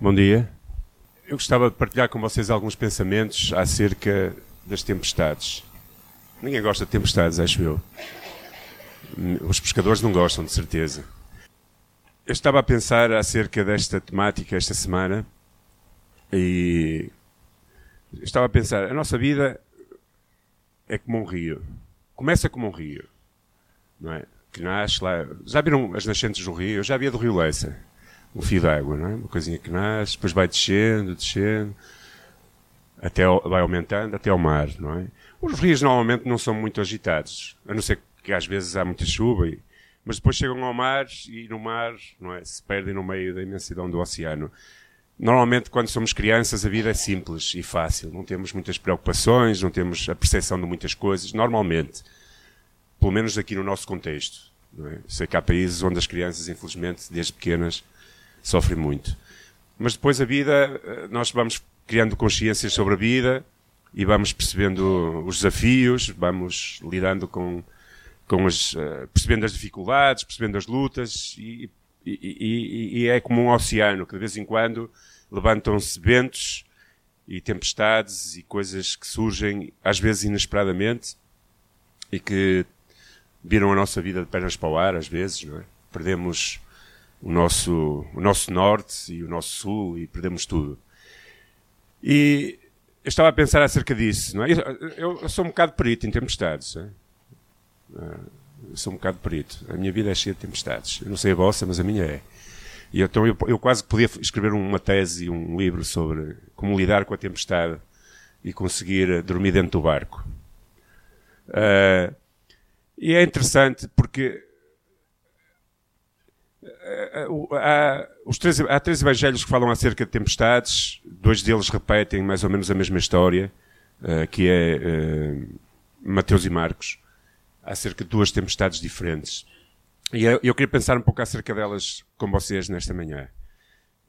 Bom dia. Eu gostava de partilhar com vocês alguns pensamentos acerca das tempestades. Ninguém gosta de tempestades, acho eu. Os pescadores não gostam, de certeza. Eu estava a pensar acerca desta temática esta semana e estava a pensar, a nossa vida é como um rio. Começa como um rio, não é? Que nasce lá. Já viram as nascentes do rio? Eu já havia do Rio Leça um fio de água, não é? Uma coisinha que nasce, depois vai descendo, descendo, até vai aumentando até ao mar, não é? Os rios normalmente não são muito agitados, a não ser que às vezes há muita chuva, e, mas depois chegam ao mar e no mar, não é? Se perdem no meio da imensidão do oceano. Normalmente, quando somos crianças, a vida é simples e fácil. Não temos muitas preocupações, não temos a percepção de muitas coisas. Normalmente, pelo menos aqui no nosso contexto. É? Sei que há países onde as crianças, infelizmente, desde pequenas, sofre muito. Mas depois a vida, eh, nós vamos criando consciências sobre a vida e vamos percebendo os desafios, vamos lidando com, com as, uh, percebendo as dificuldades, percebendo as lutas e, e, e, e, é como um oceano que de vez em quando levantam-se ventos e tempestades e coisas que surgem às vezes inesperadamente e que viram a nossa vida de pernas para o ar às vezes, não é? Perdemos o nosso, o nosso norte e o nosso sul e perdemos tudo. E eu estava a pensar acerca disso. Não é? eu, eu sou um bocado perito em tempestades. É? Eu sou um bocado perito. A minha vida é cheia de tempestades. Eu não sei a vossa, mas a minha é. E então eu, eu quase podia escrever uma tese, um livro sobre como lidar com a tempestade e conseguir dormir dentro do barco. Uh, e é interessante porque os três, há três evangelhos que falam acerca de tempestades, dois deles repetem mais ou menos a mesma história, uh, que é uh, Mateus e Marcos, acerca de duas tempestades diferentes. E eu, queria pensar um pouco acerca delas com vocês nesta manhã.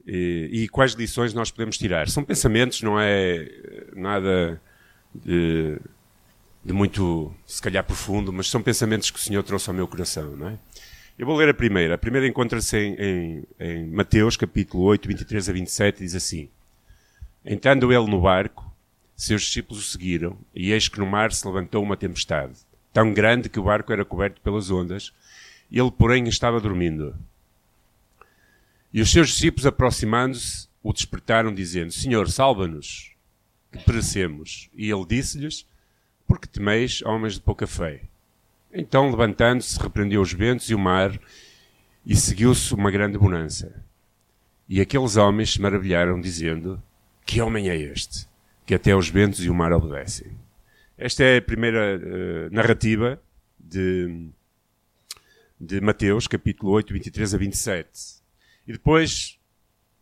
E, e, quais lições nós podemos tirar. São pensamentos, não é nada de, de muito, se calhar, profundo, mas são pensamentos que o Senhor trouxe ao meu coração, não é? Eu vou ler a primeira. A primeira encontra-se em, em, em, Mateus, capítulo 8, 23 a 27, diz assim: Entrando ele no barco, seus discípulos o seguiram, e eis que no mar se levantou uma tempestade, tão grande que o barco era coberto pelas ondas, ele, porém, estava dormindo. E os seus discípulos, aproximando-se, o despertaram, dizendo: Senhor, salva-nos, que perecemos. E ele disse-lhes: Porque temeis, homens de pouca fé? Então, levantando-se, repreendeu os ventos e o mar, e seguiu-se uma grande bonança. E aqueles homens se maravilharam, dizendo: Que homem é este? Que até os ventos e o mar obedecem. Esta é a primeira uh, narrativa de, de Mateus, capítulo 8, 23 a 27. E depois,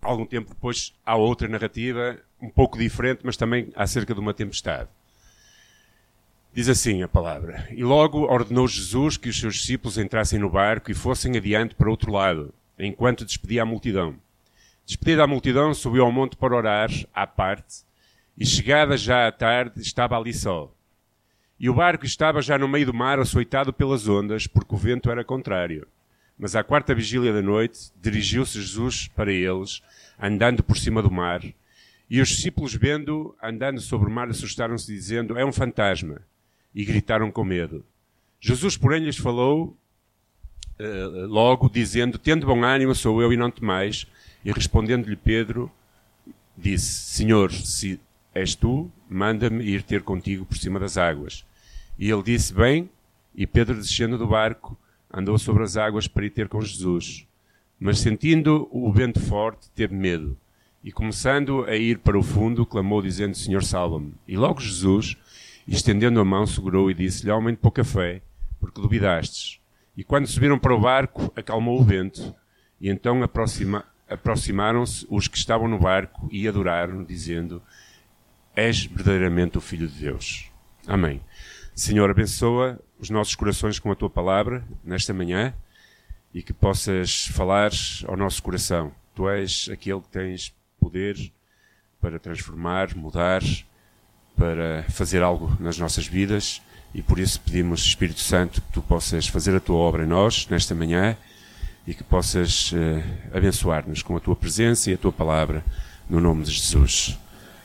algum tempo depois, há outra narrativa, um pouco diferente, mas também acerca de uma tempestade. Diz assim a palavra: E logo ordenou Jesus que os seus discípulos entrassem no barco e fossem adiante para outro lado, enquanto despedia a multidão. Despedida a multidão, subiu ao monte para orar, à parte, e chegada já à tarde, estava ali só. E o barco estava já no meio do mar, açoitado pelas ondas, porque o vento era contrário. Mas à quarta vigília da noite, dirigiu-se Jesus para eles, andando por cima do mar, e os discípulos, vendo, andando sobre o mar, assustaram-se, dizendo: É um fantasma e gritaram com medo. Jesus, porém, lhes falou uh, logo, dizendo: Tendo bom ânimo, sou eu e não temais. E respondendo-lhe Pedro, disse: Senhor, se és tu, manda-me ir ter contigo por cima das águas. E ele disse: Bem, e Pedro, descendo do barco, andou sobre as águas para ir ter com Jesus. Mas sentindo o vento forte, teve medo. E começando a ir para o fundo, clamou, dizendo: Senhor, salva-me. E logo Jesus e estendendo a mão, segurou e disse-lhe: Homem de pouca fé, porque duvidastes. E quando subiram para o barco, acalmou o vento. E então aproxima, aproximaram-se os que estavam no barco e adoraram, dizendo: És verdadeiramente o Filho de Deus. Amém. Senhor, abençoa os nossos corações com a tua palavra nesta manhã e que possas falar ao nosso coração. Tu és aquele que tens poder para transformar, mudar para fazer algo nas nossas vidas e por isso pedimos, Espírito Santo, que tu possas fazer a tua obra em nós nesta manhã e que possas uh, abençoar-nos com a tua presença e a tua palavra, no nome de Jesus.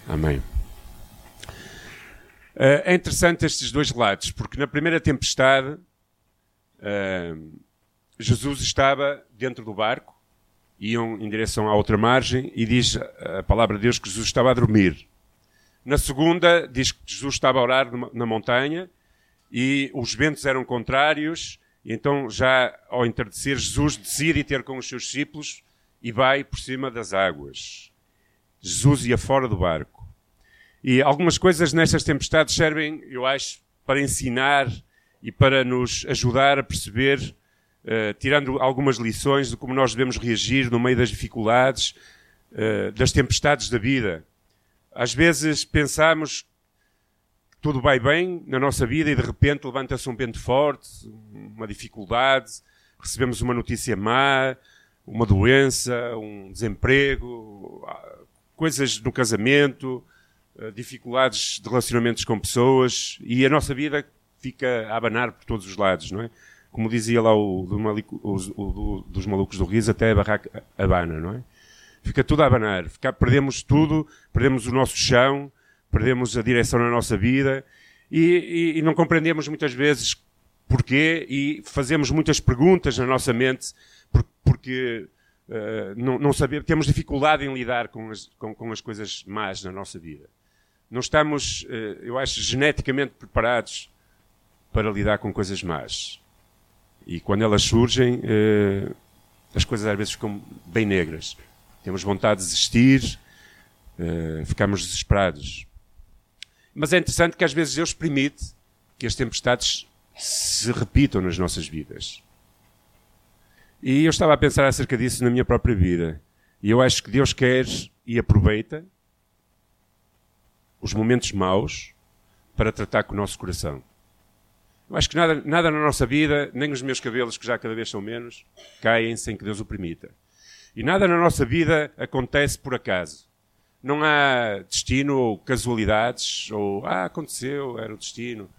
Amém. Uh, é interessante estes dois relatos, porque na primeira tempestade, uh, Jesus estava dentro do barco, iam em direção à outra margem, e diz a palavra de Deus que Jesus estava a dormir. Na segunda, diz que Jesus estava a orar na montanha, e os ventos eram contrários, e então, já ao entardecer, Jesus decide ter com os seus discípulos e vai por cima das águas. Jesus ia fora do barco. E algumas coisas nestas tempestades servem, eu acho, para ensinar e para nos ajudar a perceber, uh, tirando algumas lições de como nós devemos reagir no meio das dificuldades, uh, das tempestades da vida. Às vezes pensamos tudo vai bem na nossa vida e de repente levanta-se um vento forte, uma dificuldade, recebemos uma notícia má, uma doença, um desemprego, coisas no casamento, eh, dificuldades de relacionamentos com pessoas e a nossa vida fica a abanar por todos os lados, não é? Como dizia lá o, do o, o dos malucos do riso, até a barraca abana, não é? Fica tudo a abanar, fica, perdemos tudo, perdemos o nosso chão, perdemos a direção na nossa vida e, e, e não compreendemos muitas vezes porquê e fazemos muitas perguntas na nossa mente porque uh, não, não sabemos, temos dificuldade em lidar com as, com, com as coisas más na nossa vida. Não estamos, uh, eu acho, geneticamente preparados para lidar com coisas más. E quando elas surgem, uh, as coisas às vezes ficam bem negras. Temos vontade de desistir, ficamos desesperados. Mas é interessante que às vezes Deus permite que as tempestades se repitam nas nossas vidas. E eu estava a pensar acerca disso na minha própria vida. E eu acho que Deus quer e aproveita os momentos maus para tratar com o nosso coração. Eu acho que nada, nada na nossa vida, nem os meus cabelos, que já cada vez são menos, caem sem que Deus o permita. E nada na nossa vida acontece por acaso não há destino ou casualidades, ou ah, aconteceu, era o destino.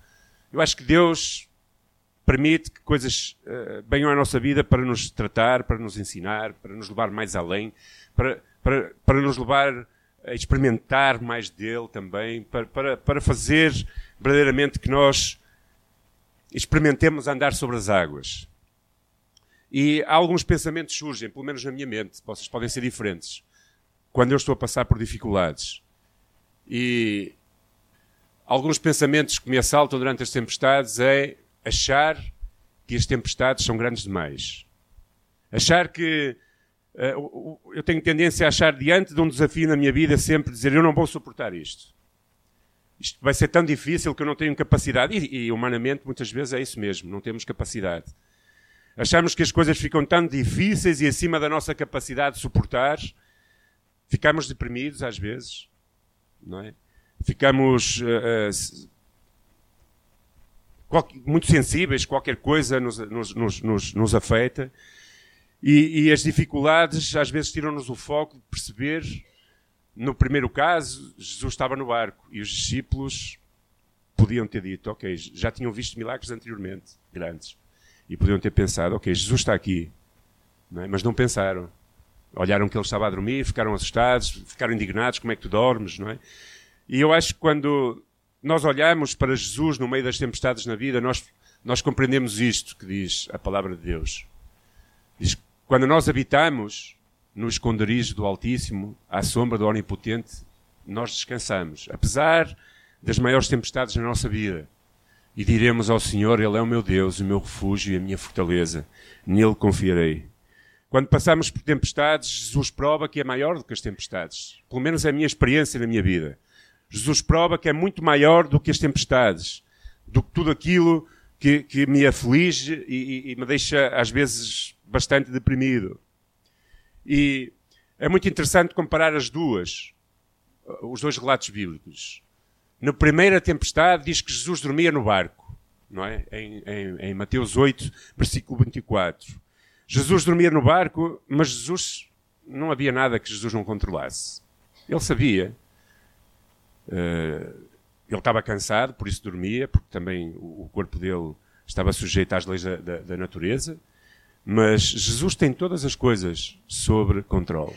Eu acho que Deus permite que coisas uh, venham à nossa vida para nos tratar, para nos ensinar, para nos levar mais além, para, para, para nos levar a experimentar mais dele também, para, para, para fazer verdadeiramente que nós experimentemos andar sobre as águas. E alguns pensamentos surgem, pelo menos na minha mente, vocês podem ser diferentes quando eu estou a passar por dificuldades. E alguns pensamentos que me assaltam durante as tempestades é achar que as tempestades são grandes demais. Achar que uh, eu tenho tendência a achar diante de um desafio na minha vida sempre dizer eu não vou suportar isto. Isto vai ser tão difícil que eu não tenho capacidade. E, e humanamente muitas vezes é isso mesmo, não temos capacidade. Achamos que as coisas ficam tão difíceis e acima da nossa capacidade de suportar Ficamos deprimidos às vezes, não é? Ficamos uh, uh, muito sensíveis, qualquer coisa nos, nos, nos, nos afeta. E, e, as dificuldades às vezes tiram-nos o foco de perceber. No primeiro caso, Jesus estava no barco e os discípulos podiam ter dito: Ok, já tinham visto milagres anteriormente, grandes. E podiam ter pensado: Ok, Jesus está aqui. Não é? Mas não pensaram olharam que ele estava a dormir, ficaram assustados, ficaram indignados, como é que tu dormes, não é? E eu acho que quando nós olhamos para Jesus no meio das tempestades na vida, nós, nós compreendemos isto que diz a palavra de Deus. Diz quando nós habitamos no esconderijo do Altíssimo, à sombra do Onipotente, nós descansamos, apesar das maiores tempestades na nossa vida. E diremos ao Senhor, Ele é o meu Deus, o meu refúgio e a minha fortaleza. Nele confiarei. Quando passamos por tempestades, Jesus prova que é maior do que as tempestades. Pelo menos é a minha experiência na minha vida. Jesus prova que é muito maior do que as tempestades, do que tudo aquilo que, que me aflige e, e me deixa, às vezes, bastante deprimido. E é muito interessante comparar as duas, os dois relatos bíblicos. Na primeira tempestade diz que Jesus dormia no barco, não é? Em, em, em Mateus 8, versículo 24. Jesus dormia no barco, mas Jesus não havia nada que Jesus não controlasse. Ele sabia. Uh, ele estava cansado, por isso dormia, porque também o corpo dele estava sujeito às leis da, da, da natureza. Mas Jesus tem todas as coisas sobre controle.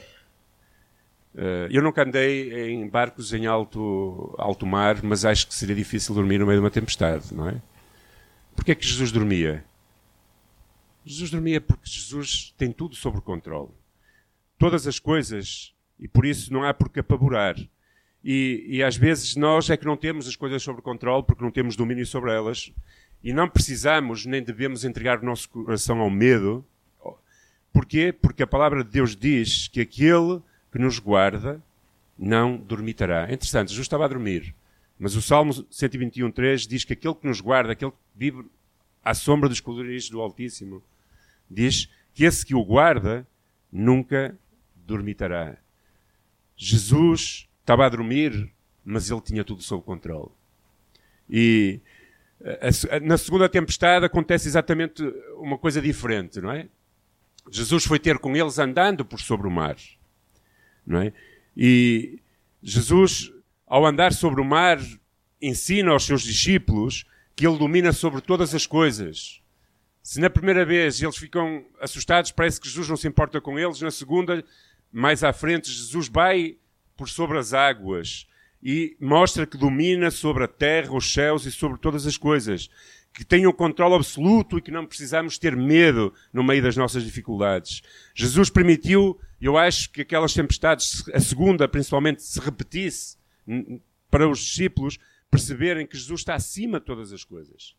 Uh, eu nunca andei em barcos em alto, alto mar, mas acho que seria difícil dormir no meio de uma tempestade, não é? Porquê é que Jesus dormia? Jesus dormia porque Jesus tem tudo sob controle. Todas as coisas, e por isso não há por que apavorar. E, e às vezes nós é que não temos as coisas sob controle porque não temos domínio sobre elas e não precisamos nem devemos entregar o nosso coração ao medo. Porquê? Porque a palavra de Deus diz que aquele que nos guarda não dormitará. É interessante, Jesus estava a dormir, mas o Salmo 121.3 diz que aquele que nos guarda, aquele que vive à sombra dos escudos do Altíssimo, diz que esse que o guarda nunca dormitará. Jesus estava a dormir, mas ele tinha tudo sob controle. E na segunda tempestade acontece exatamente uma coisa diferente, não é? Jesus foi ter com eles andando por sobre o mar, não é? E Jesus, ao andar sobre o mar, ensina aos seus discípulos que ele domina sobre todas as coisas. Se na primeira vez eles ficam assustados, parece que Jesus não se importa com eles, na segunda, mais à frente, Jesus vai por sobre as águas e mostra que domina sobre a terra, os céus e sobre todas as coisas. Que tem um controle absoluto e que não precisamos ter medo no meio das nossas dificuldades. Jesus permitiu, eu acho que aquelas tempestades, a segunda principalmente, se repetisse para os discípulos perceberem que Jesus está acima de todas as coisas.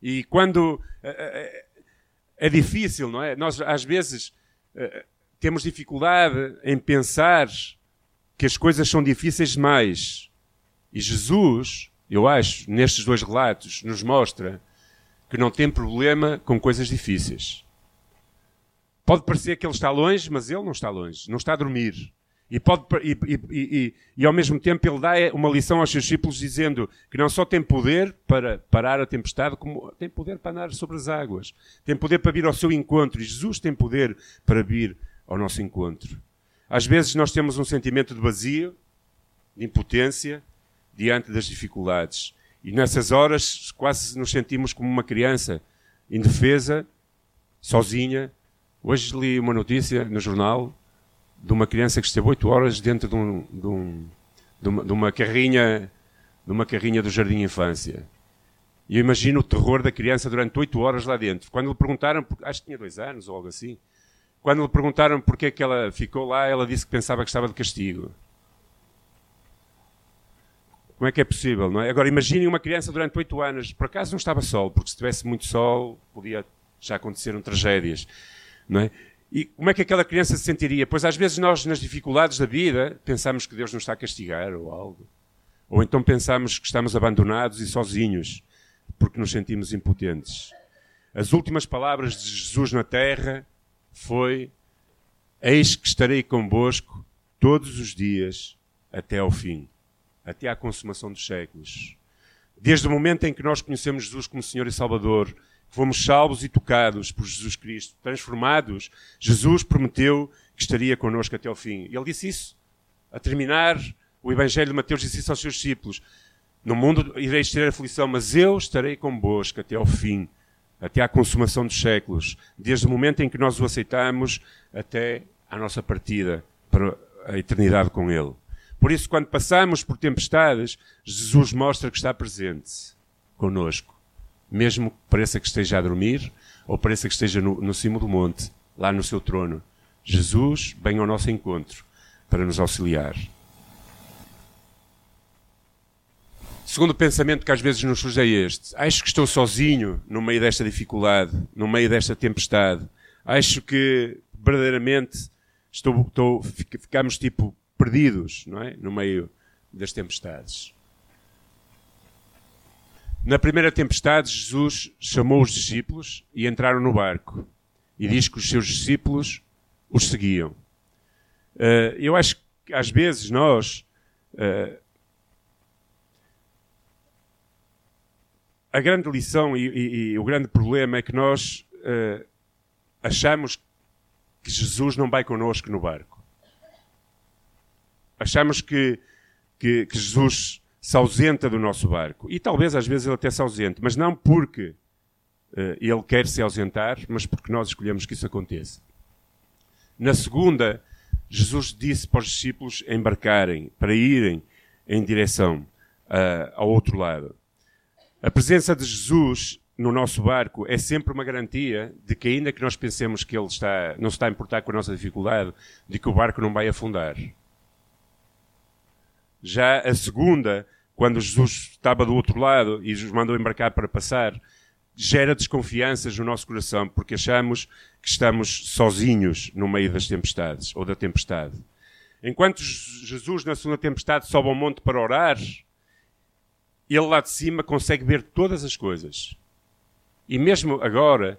E quando é, é, é difícil, não é? Nós às vezes eh, temos dificuldade em pensar que as coisas são difíceis demais. E Jesus, eu acho, nestes dois relatos, nos mostra que não tem problema com coisas difíceis. Pode parecer que ele está longe, mas ele não está longe, não está a dormir. E, pode, e, e, e, e, ao mesmo tempo ele dá uma lição aos seus discípulos dizendo que não só tem poder para parar a tempestade, como tem poder para andar sobre as águas. Tem poder para vir ao seu encontro. E Jesus tem poder para vir ao nosso encontro. Às vezes nós temos um sentimento de vazio, de impotência, diante das dificuldades. E nessas horas quase nos sentimos como uma criança, indefesa, sozinha. Hoje li uma notícia no jornal de uma criança que esteve oito horas dentro de, um, de, um, de, uma, de, uma, carrinha de uma carrinha do jardim infância. E eu imagino o terror da criança durante oito horas lá dentro. Quando lhe perguntaram, acho que tinha dois anos ou algo assim, quando lhe perguntaram porque é que ela ficou lá, ela disse que pensava que estava de castigo. Como é que é possível, não é? Agora, imaginem uma criança durante oito anos, por acaso não estava sol, porque se tivesse muito sol, podia já aconteceram tragédias, não é? E como é que aquela criança se sentiria? Pois às vezes nós, nas dificuldades da vida, pensamos que Deus nos está a castigar ou algo. Ou então pensamos que estamos abandonados e sozinhos, porque nos sentimos impotentes. As últimas palavras de Jesus na terra foi: Eis que estarei convosco todos os dias até ao fim, até à consumação dos séculos. Desde o momento em que nós conhecemos Jesus como Senhor e Salvador, fomos salvos e tocados por Jesus Cristo, transformados, Jesus prometeu que estaria connosco até ao fim. Ele disse isso. A terminar o Evangelho de Mateus, disse isso aos seus discípulos: No mundo ireis ter aflição, mas eu estarei convosco até ao fim até à consumação dos séculos, desde o momento em que nós o aceitamos até à nossa partida para a eternidade com Ele. Por isso, quando passamos por tempestades, Jesus mostra que está presente conosco, mesmo que pareça que esteja a dormir ou pareça que esteja no, no cimo do monte, lá no seu trono. Jesus vem ao nosso encontro para nos auxiliar. segundo pensamento que às vezes nos surge é este. Acho que estou sozinho no meio desta dificuldade, no meio desta tempestade. Acho que verdadeiramente estou, estou, ficamos tipo perdidos, não é? No meio das tempestades. Na primeira tempestade, Jesus chamou os discípulos e entraram no barco. E diz que os seus discípulos os seguiam. Uh, eu acho que às vezes nós uh, a grande lição e, e, e, o grande problema é que nós uh, achamos que Jesus não vai connosco no barco. Achamos que, que, que, Jesus se ausenta do nosso barco. E talvez às vezes ele até se ausente, mas não porque Uh, ele quer se ausentar, mas porque nós escolhemos que isso aconteça. Na segunda, Jesus disse para os discípulos embarcarem, para irem em direção uh, ao outro lado. A presença de Jesus no nosso barco é sempre uma garantia de que, ainda que nós pensemos que ele está, não se está a importar com a nossa dificuldade, de que o barco não vai afundar. Já a segunda, quando Jesus estava do outro lado e nos mandou embarcar para passar, gera desconfianças no nosso coração, porque achamos que estamos sozinhos no meio das tempestades ou da tempestade. Enquanto Jesus, na segunda tempestade, sobe ao monte para orar, ele lá de cima consegue ver todas as coisas. E mesmo agora,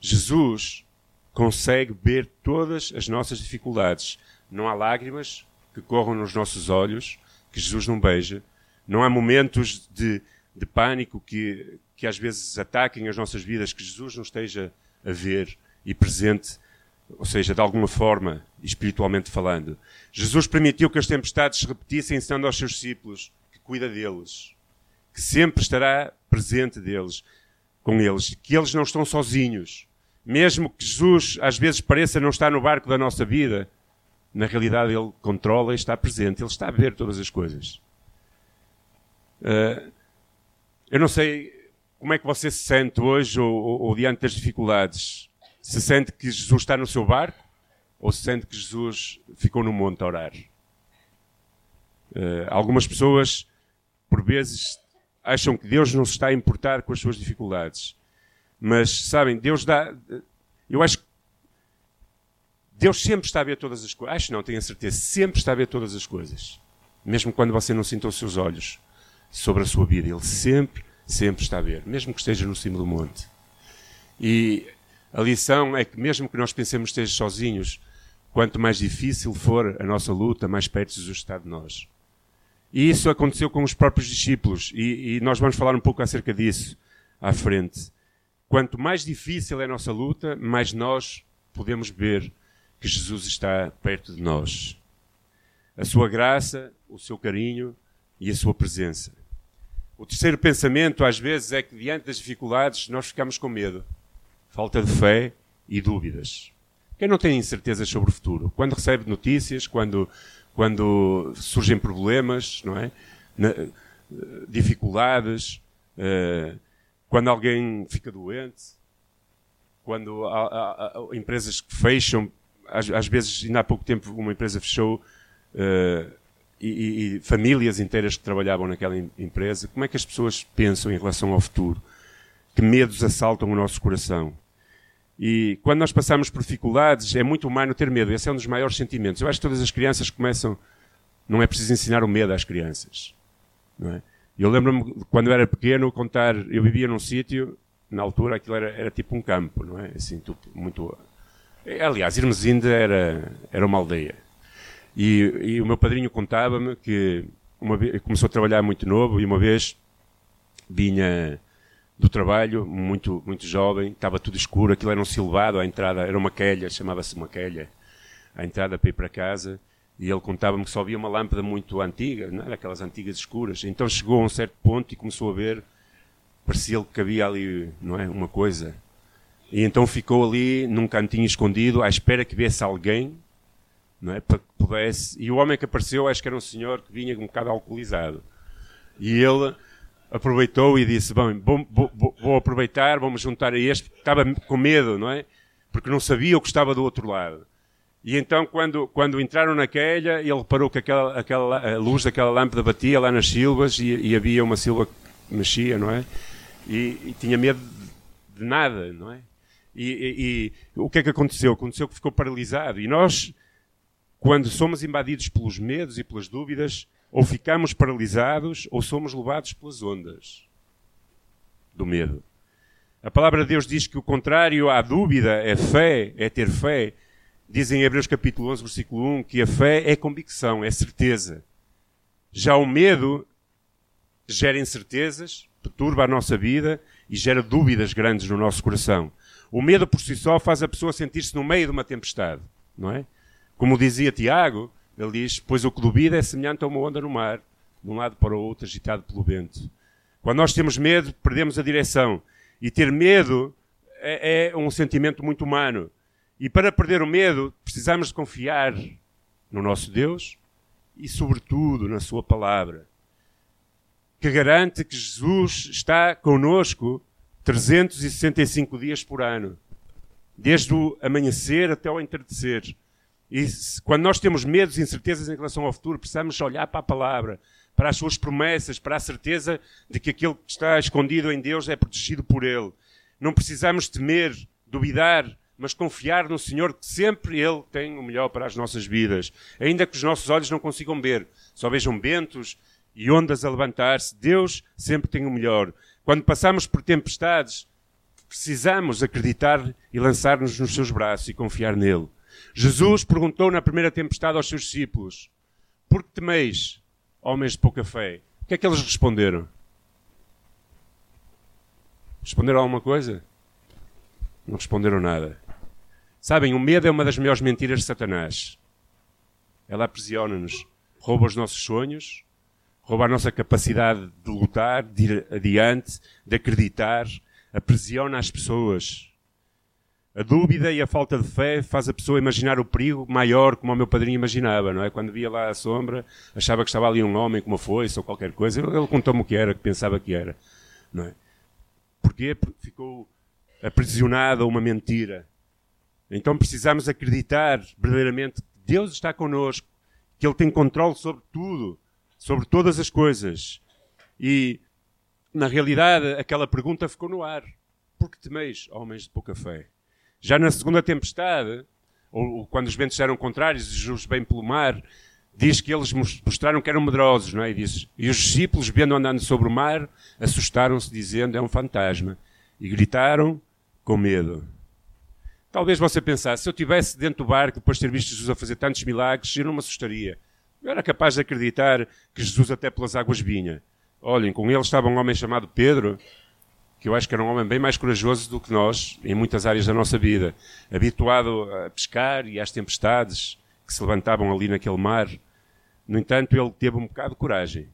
Jesus consegue ver todas as nossas dificuldades. Não há lágrimas que corram nos nossos olhos que Jesus não beija. Não há momentos de, de pânico que, que às vezes ataquem as nossas vidas que Jesus não esteja a ver e presente, ou seja, de alguma forma, espiritualmente falando. Jesus permitiu que as tempestades se repetissem, ensinando aos seus discípulos que cuida deles, que sempre estará presente deles com eles, que eles não estão sozinhos. Mesmo que Jesus às vezes pareça não estar no barco da nossa vida, na realidade ele controla e está presente, ele está a ver todas as coisas. Uh, eu não sei como é que você se sente hoje ou, ou, ou, diante das dificuldades. Se sente que Jesus está no seu barco ou se sente que Jesus ficou no monte a orar. Uh, algumas pessoas, por vezes, acham que Deus não se está a importar com as suas dificuldades. Mas, sabem, Deus dá. Eu acho que Deus sempre está a ver todas as coisas. Acho não, tenho a certeza. Sempre está a ver todas as coisas. Mesmo quando você não sinta os seus olhos sobre a sua vida. Ele sempre, sempre está a ver. Mesmo que esteja no cimo do monte. E a lição é que, mesmo que nós pensemos que esteja sozinhos, quanto mais difícil for a nossa luta, mais perto Jesus está de nós. E isso aconteceu com os próprios discípulos, e, e, nós vamos falar um pouco acerca disso à frente. Quanto mais difícil é a nossa luta, mais nós podemos ver que Jesus está perto de nós. A sua graça, o seu carinho e a sua presença. O terceiro pensamento, às vezes, é que diante das dificuldades nós ficamos com medo, falta de fé e dúvidas. Quem não tem incertezas sobre o futuro? Quando recebe notícias, quando quando surgem problemas, não é? Na, dificuldades, uh, quando alguém fica doente, quando há, há, há empresas que fecham, às, às, vezes, ainda há pouco tempo, uma empresa fechou uh, e, e, famílias inteiras que trabalhavam naquela empresa. Como é que as pessoas pensam em relação ao futuro? Que medos assaltam o nosso coração? E quando nós passamos por dificuldades, é muito humano ter medo. Esse é um dos maiores sentimentos. Eu acho que todas as crianças começam. Não é preciso ensinar o medo às crianças. Não é? Eu lembro-me, quando eu era pequeno, contar. Eu vivia num sítio, na altura aquilo era, era tipo um campo, não é? Assim, muito. Aliás, Irmesinda era, era uma aldeia. E, e o meu padrinho contava-me que uma vez, começou a trabalhar muito novo e uma vez vinha do trabalho, muito, muito jovem, estava tudo escuro, aquilo era um silvado, a entrada era uma quelha, chamava-se uma quelha, a entrada para ir para casa, e ele contava-me que só havia uma lâmpada muito antiga, não era aquelas antigas escuras. Então chegou a um certo ponto e começou a ver, parecia-lhe que havia ali, não é, uma coisa. E então ficou ali num cantinho escondido, à espera que viesse alguém, não é, para que pudesse. E o homem que apareceu, acho que era um senhor que vinha um bocado alcoolizado. E ele aproveitou e disse: Bom, vou, vou, aproveitar, vamos juntar a este, estava com medo, não é? Porque não sabia o que estava do outro lado. E então, quando, quando entraram naquela, ele reparou que aquela, aquela, a luz daquela lâmpada batia lá nas silvas e, e havia uma silva que mexia, não é? E, e tinha medo de nada, não é? E, e, e, o que é que aconteceu? Aconteceu que ficou paralisado. E nós, quando somos invadidos pelos medos e pelas dúvidas, ou ficamos paralisados ou somos levados pelas ondas do medo. A palavra de Deus diz que o contrário à dúvida é fé, é ter fé. Diz em Hebreus capítulo 11, versículo 1, que a fé é convicção, é certeza. Já o medo gera incertezas, perturba a nossa vida e gera dúvidas grandes no nosso coração. O medo por si só faz a pessoa sentir-se no meio de uma tempestade, não é? Como dizia Tiago, ele diz: Pois o que duvida é semelhante a uma onda no mar, de um lado para o outro, agitado pelo vento. Quando nós temos medo, perdemos a direção. E ter medo é, é um sentimento muito humano. E para perder o medo, precisamos de confiar no nosso Deus e, sobretudo, na Sua palavra, que garante que Jesus está conosco 365 dias por ano, desde o amanhecer até o entardecer. E quando nós temos medos e incertezas em relação ao futuro, precisamos olhar para a palavra, para as suas promessas, para a certeza de que aquilo que está escondido em Deus é protegido por Ele. Não precisamos temer, duvidar, mas confiar no Senhor que sempre Ele tem o melhor para as nossas vidas. Ainda que os nossos olhos não consigam ver, só vejam ventos e ondas a levantar-se, Deus sempre tem o melhor. Quando passamos por tempestades, precisamos acreditar e lançar-nos nos seus braços e confiar nele. Jesus perguntou na primeira tempestade aos seus discípulos: Por que temeis, homens de pouca fé? O que é que eles responderam? Responderam alguma coisa? Não responderam nada. Sabem, o medo é uma das maiores mentiras de Satanás. Ela aprisiona-nos, rouba os nossos sonhos, rouba a nossa capacidade de lutar, de ir adiante, de acreditar, aprisiona as pessoas. A dúvida e a falta de fé faz a pessoa imaginar o perigo maior como o meu padrinho imaginava, não é? Quando via lá a sombra, achava que estava ali um homem com uma foice ou qualquer coisa. Ele contou-me o que era, que pensava que era, não é? Porquê? Porque ficou aprisionado a uma mentira. Então precisamos acreditar verdadeiramente que Deus está connosco, que Ele tem controle sobre tudo, sobre todas as coisas. E, na realidade, aquela pergunta ficou no ar. Por que temeis, homens de pouca fé? Já na segunda tempestade, ou, ou quando os ventos eram contrários, e Jesus bem pelo mar, diz que eles mostraram que eram medrosos, não é? E, diz, e os discípulos, vendo andando sobre o mar, assustaram-se, dizendo: é um fantasma. E gritaram com medo. Talvez você pensasse, se eu estivesse dentro do barco, depois de ter visto Jesus a fazer tantos milagres, eu não me assustaria. Eu era capaz de acreditar que Jesus até pelas águas vinha. Olhem, com ele estava um homem chamado Pedro, que eu acho que era um homem bem mais corajoso do que nós, em muitas áreas da nossa vida. Habituado a pescar e às tempestades que se levantavam ali naquele mar. No entanto, ele teve um bocado de coragem.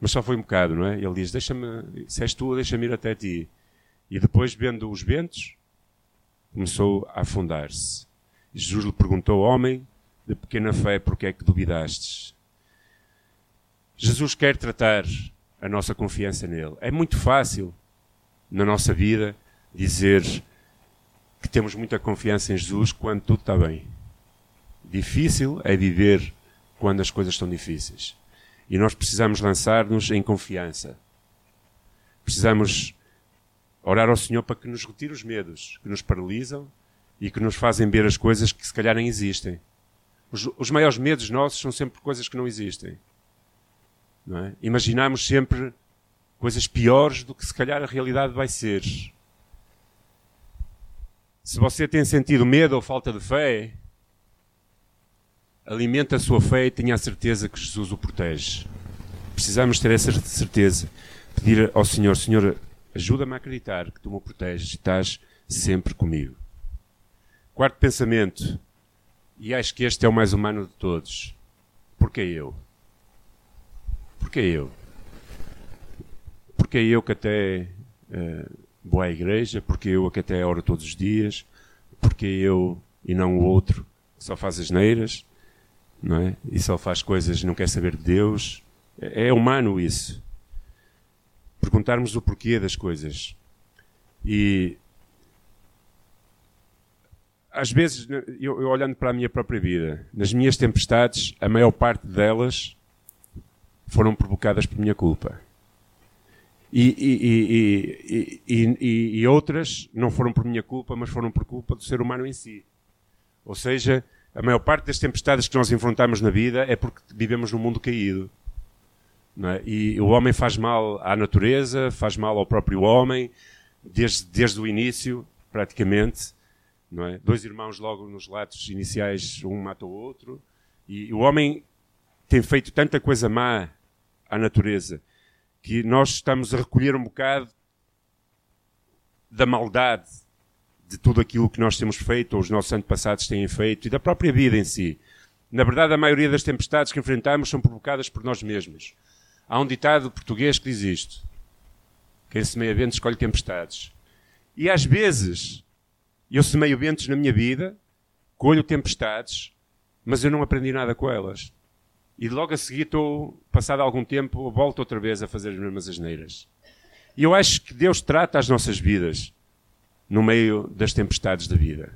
Mas só foi um bocado, não é? Ele diz, deixa-me, se és tu, deixa-me ir até ti. E depois, vendo os ventos, começou a afundar-se. Jesus lhe perguntou, homem de pequena fé, por que é que duvidastes? Jesus quer tratar a nossa confiança nele. É muito fácil na nossa vida dizer que temos muita confiança em Jesus quando tudo está bem. Difícil é viver quando as coisas estão difíceis. E nós precisamos lançar-nos em confiança. Precisamos orar ao Senhor para que nos retire os medos que nos paralisam e que nos fazem ver as coisas que se calhar nem existem. Os, os maiores medos nossos são sempre coisas que não existem. Não é? Imaginamos sempre coisas piores do que se calhar a realidade vai ser. Se você tem sentido medo ou falta de fé, alimente a sua fé e tenha a certeza que Jesus o protege. Precisamos ter essa certeza. Pedir ao Senhor, Senhor, Ajuda-me a acreditar que tu me proteges e estás sempre comigo. Quarto pensamento, e acho que este é o mais humano de todos. Porquê eu? Porquê eu? Porquê eu que até uh, vou à igreja? Porquê eu que até oro todos os dias? Porquê eu e não o outro que só faz as neiras? Não é? E só faz coisas e não quer saber de Deus? É, é humano isso perguntarmos o porquê das coisas. E às vezes, eu, eu, olhando para a minha própria vida, nas minhas tempestades, a maior parte delas foram provocadas por minha culpa. E, e, e, e, outras não foram por minha culpa, mas foram por culpa do ser humano em si. Ou seja, a maior parte das tempestades que nós enfrentamos na vida é porque vivemos num mundo caído. É? E o homem faz mal à natureza, faz mal ao próprio homem, desde, desde o início, praticamente. É? Dois irmãos logo nos relatos iniciais, um mata o outro. E o homem tem feito tanta coisa má à natureza que nós estamos a recolher um bocado da maldade de tudo aquilo que nós temos feito, ou os nossos antepassados têm feito, e da própria vida em si. Na verdade, a maioria das tempestades que enfrentamos são provocadas por nós mesmos. Há um ditado português que diz isto: Quem semeia ventos escolhe tempestades. E às vezes eu semeio ventos na minha vida, colho tempestades, mas eu não aprendi nada com elas. E logo a seguir estou, passado algum tempo, volto outra vez a fazer as mesmas asneiras. E eu acho que Deus trata as nossas vidas no meio das tempestades da vida.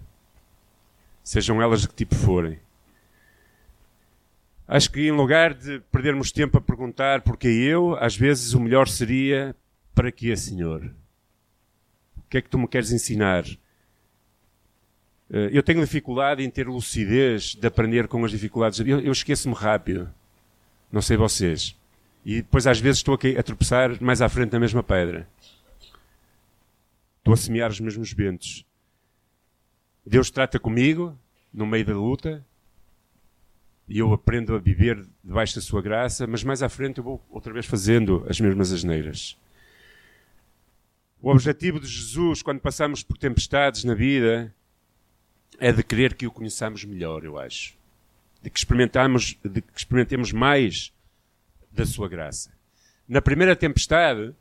Sejam elas de que tipo forem. Acho que em lugar de perdermos tempo a perguntar porque eu, às vezes o melhor seria para que Senhor? O que é que tu me queres ensinar? Eh, eu tenho dificuldade em ter lucidez de aprender com as dificuldades. Eu, eu esqueço-me rápido. Não sei vocês. E depois às vezes estou aqui a tropeçar mais à frente na mesma pedra. Estou a semear os mesmos ventos. Deus trata comigo no meio da luta e eu aprendo a viver debaixo da sua graça, mas mais à frente eu vou outra vez fazendo as mesmas asneiras. O objetivo de Jesus, quando passamos por tempestades na vida, é de querer que o conheçamos melhor, eu acho. De que, experimentamos, de que experimentemos mais da sua graça. Na primeira tempestade,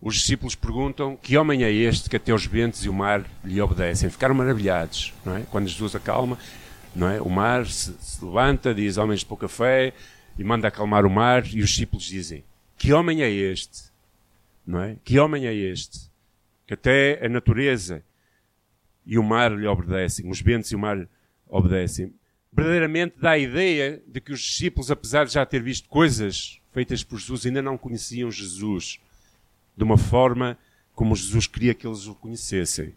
os discípulos perguntam que homem é este que até os ventos e o mar lhe obedecem. Ficaram maravilhados, não é? Quando Jesus acalma, não é? O mar se, se levanta, diz homens de pouca fé e manda acalmar o mar e os discípulos dizem: Que homem é este? Não é? Que homem é este? Que até a natureza e o mar lhe obedecem, os ventos e o mar obedecem. Verdadeiramente dá a ideia de que os discípulos, apesar de já ter visto coisas feitas por Jesus, ainda não conheciam Jesus de uma forma como Jesus queria que eles o conhecessem.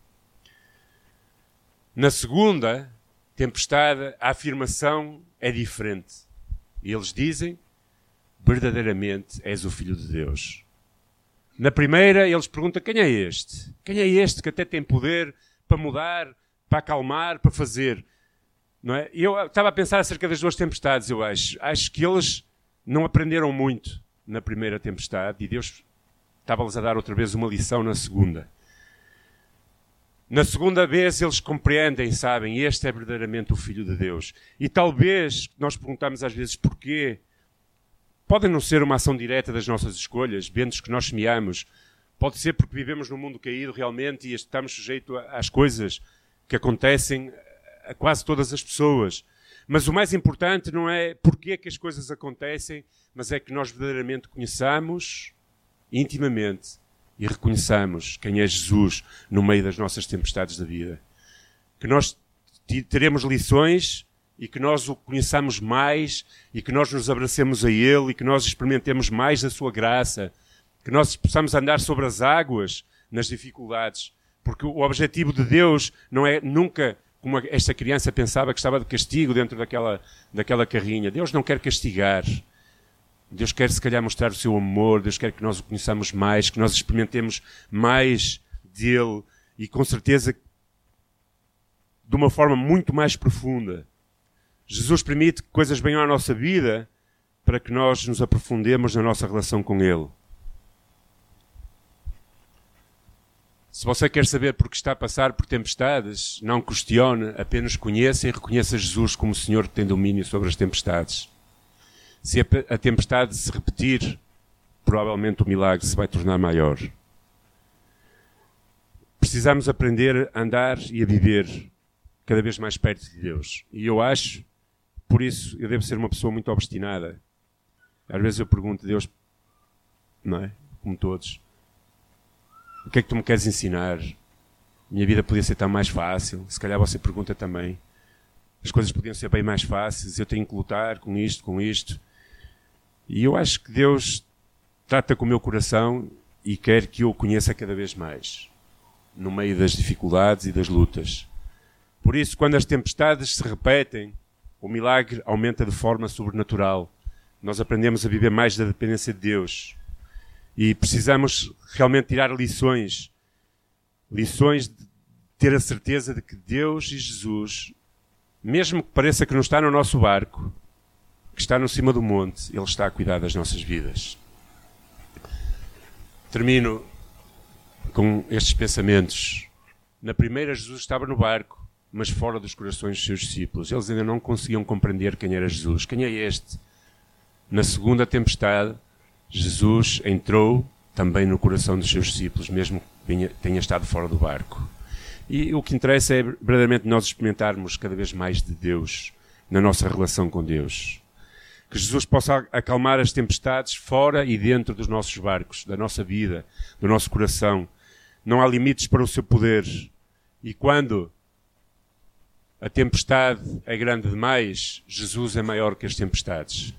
Na segunda tempestade, a afirmação é diferente. E eles dizem: verdadeiramente és o Filho de Deus. Na primeira, eles perguntam: quem é este? Quem é este que até tem poder para mudar, para acalmar, para fazer? Não é? Eu estava a pensar acerca das duas tempestades, eu acho. Acho que eles não aprenderam muito na primeira tempestade e Deus estava-lhes a dar outra vez uma lição na segunda. Na segunda vez eles compreendem, sabem, este é verdadeiramente o Filho de Deus. E talvez nós perguntamos às vezes porquê. Pode não ser uma ação direta das nossas escolhas, ventos que nós semeamos. Pode ser porque vivemos num mundo caído realmente e estamos sujeitos às coisas que acontecem a quase todas as pessoas. Mas o mais importante não é porque é que as coisas acontecem, mas é que nós verdadeiramente conheçamos intimamente e reconheçamos quem é Jesus no meio das nossas tempestades da vida. Que nós teremos lições e que nós o conheçamos mais e que nós nos abracemos a Ele e que nós experimentemos mais da Sua graça, que nós possamos andar sobre as águas nas dificuldades, porque o objetivo de Deus não é nunca como esta criança pensava que estava de castigo dentro daquela, daquela carrinha. Deus não quer castigar. Deus quer, se calhar, mostrar o seu amor, Deus quer que nós o conheçamos mais, que nós experimentemos mais dele e, com certeza, de uma forma muito mais profunda. Jesus permite que coisas venham à nossa vida para que nós nos aprofundemos na nossa relação com Ele. Se você quer saber por que está a passar por tempestades, não questione, apenas conheça e reconheça Jesus como o Senhor que tem domínio sobre as tempestades. Se a tempestade se repetir, provavelmente o milagre se vai tornar maior. Precisamos aprender a andar e a viver cada vez mais perto de Deus. E eu acho, por isso, eu devo ser uma pessoa muito obstinada. Às vezes eu pergunto a Deus, não é? Como todos, o que é que tu me queres ensinar? Minha vida podia ser tão mais fácil. Se calhar você pergunta também. As coisas podiam ser bem mais fáceis. Eu tenho que lutar com isto, com isto. E eu acho que Deus trata com o meu coração e quer que eu o conheça cada vez mais, no meio das dificuldades e das lutas. Por isso, quando as tempestades se repetem, o milagre aumenta de forma sobrenatural. Nós aprendemos a viver mais da dependência de Deus. E precisamos realmente tirar lições. Lições de ter a certeza de que Deus e Jesus, mesmo que pareça que não está no nosso barco, que está no cima do monte, Ele está a cuidar das nossas vidas. Termino com estes pensamentos. Na primeira, Jesus estava no barco, mas fora dos corações dos seus discípulos. Eles ainda não conseguiam compreender quem era Jesus. Quem é este? Na segunda tempestade, Jesus entrou também no coração dos seus discípulos, mesmo que tenha estado fora do barco. E o que interessa é verdadeiramente nós experimentarmos cada vez mais de Deus na nossa relação com Deus. Que Jesus possa acalmar as tempestades fora e dentro dos nossos barcos, da nossa vida, do nosso coração. Não há limites para o seu poder. E quando a tempestade é grande demais, Jesus é maior que as tempestades.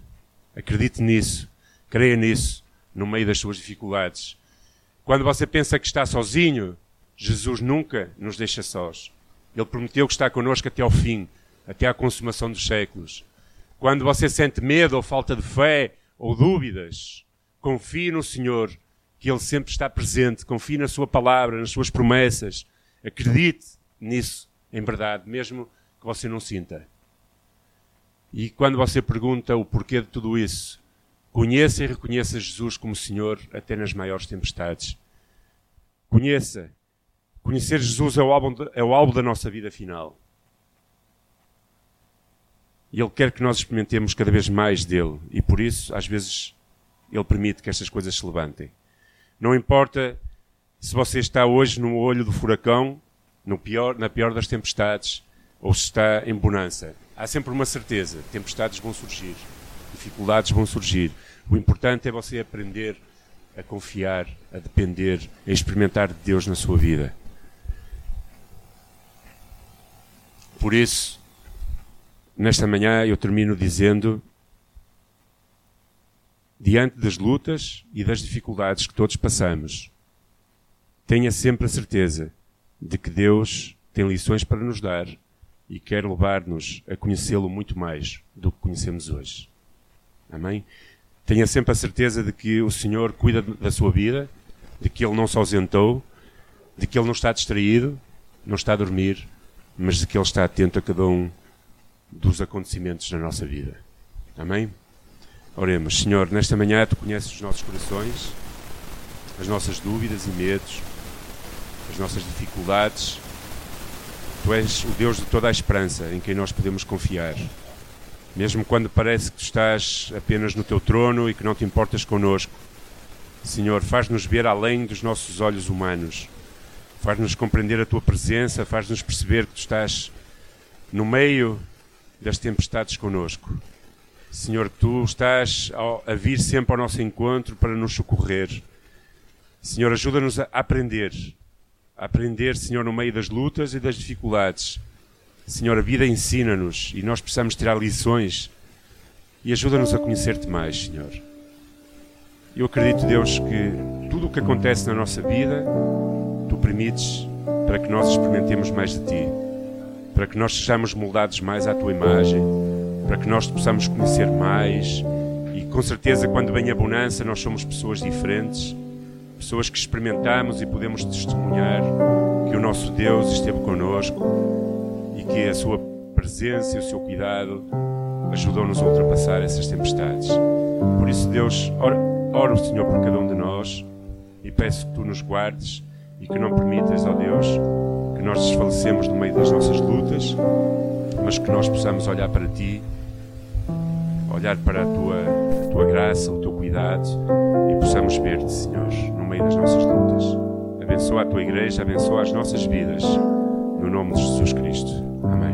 Acredite nisso, creia nisso, no meio das suas dificuldades. Quando você pensa que está sozinho, Jesus nunca nos deixa sós. Ele prometeu que está connosco até ao fim, até à consumação dos séculos. Quando você sente medo ou falta de fé ou dúvidas, confie no Senhor, que Ele sempre está presente. Confie na Sua palavra, nas Suas promessas. Acredite nisso em verdade, mesmo que você não sinta. E quando você pergunta o porquê de tudo isso, conheça e reconheça Jesus como Senhor até nas maiores tempestades. Conheça. Conhecer Jesus é o álbum, é o da nossa vida final. E Ele quer que nós experimentemos cada vez mais dele. E por isso, às vezes, Ele permite que estas coisas se levantem. Não importa se você está hoje no olho do furacão pior, na pior das tempestades, ou se está em bonança. Há sempre uma certeza: tempestades vão surgir, dificuldades vão surgir. O importante é você aprender a confiar, a depender, a experimentar de Deus na sua vida. Por isso, nesta manhã eu termino dizendo: diante das lutas e das dificuldades que todos passamos, tenha sempre a certeza de que Deus tem lições para nos dar e quer levar-nos a conhecê-lo muito mais do que conhecemos hoje. Amém? Tenha sempre a certeza de que o Senhor cuida da sua vida, de que Ele não se ausentou, de que Ele não está distraído, não está a dormir, mas de que Ele está atento a cada um dos acontecimentos na nossa vida. Amém? Oremos, Senhor, nesta manhã tu conheces os nossos corações, as nossas dúvidas e medos as nossas dificuldades. Tu és o Deus de toda a esperança em quem nós podemos confiar. Mesmo quando parece que estás apenas no teu trono e que não te importas connosco. Senhor, faz-nos ver além dos nossos olhos humanos. Faz-nos compreender a tua presença, faz-nos perceber que tu estás no meio das tempestades conosco. Senhor, tu estás a vir sempre ao nosso encontro para nos socorrer. Senhor, ajuda-nos a aprender aprender, Senhor, no meio das lutas e das dificuldades. Senhor, a vida ensina-nos e nós precisamos tirar lições. E ajuda-nos a conhecer-te mais, Senhor. Eu acredito, Deus, que tudo o que acontece na nossa vida, tu permites para que nós experimentemos mais de ti, para que nós sejamos moldados mais à tua imagem, para que nós te possamos conhecer mais. E com certeza quando vem a bonança nós somos pessoas diferentes. Pessoas que experimentamos e podemos testemunhar que o nosso Deus esteve conosco e que a sua presença e o seu cuidado ajudou-nos a ultrapassar essas tempestades. Por isso, Deus, ora, ora o Senhor por cada um de nós e peço que tu nos guardes e que não permitas, ó Deus, que nós desfalecemos no meio das nossas lutas, mas que nós possamos olhar para ti, olhar para a tua, a tua graça, o teu cuidado e possamos ver-te, Senhor, no meio das nossas lutas. Abençoa a tua igreja, abençoa as nossas vidas, no nome de Jesus Cristo. Amém.